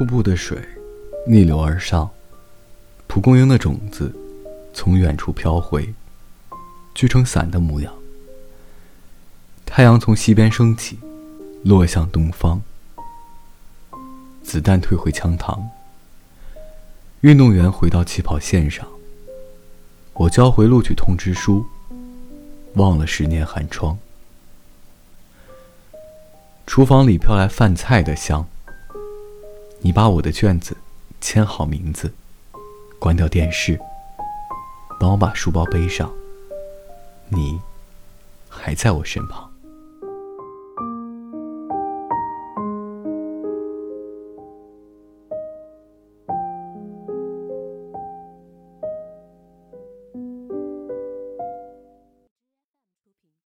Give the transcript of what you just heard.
瀑布的水逆流而上，蒲公英的种子从远处飘回，聚成伞的模样。太阳从西边升起，落向东方。子弹退回枪膛，运动员回到起跑线上。我交回录取通知书，忘了十年寒窗。厨房里飘来饭菜的香。你把我的卷子签好名字，关掉电视，帮我把书包背上。你还在我身旁。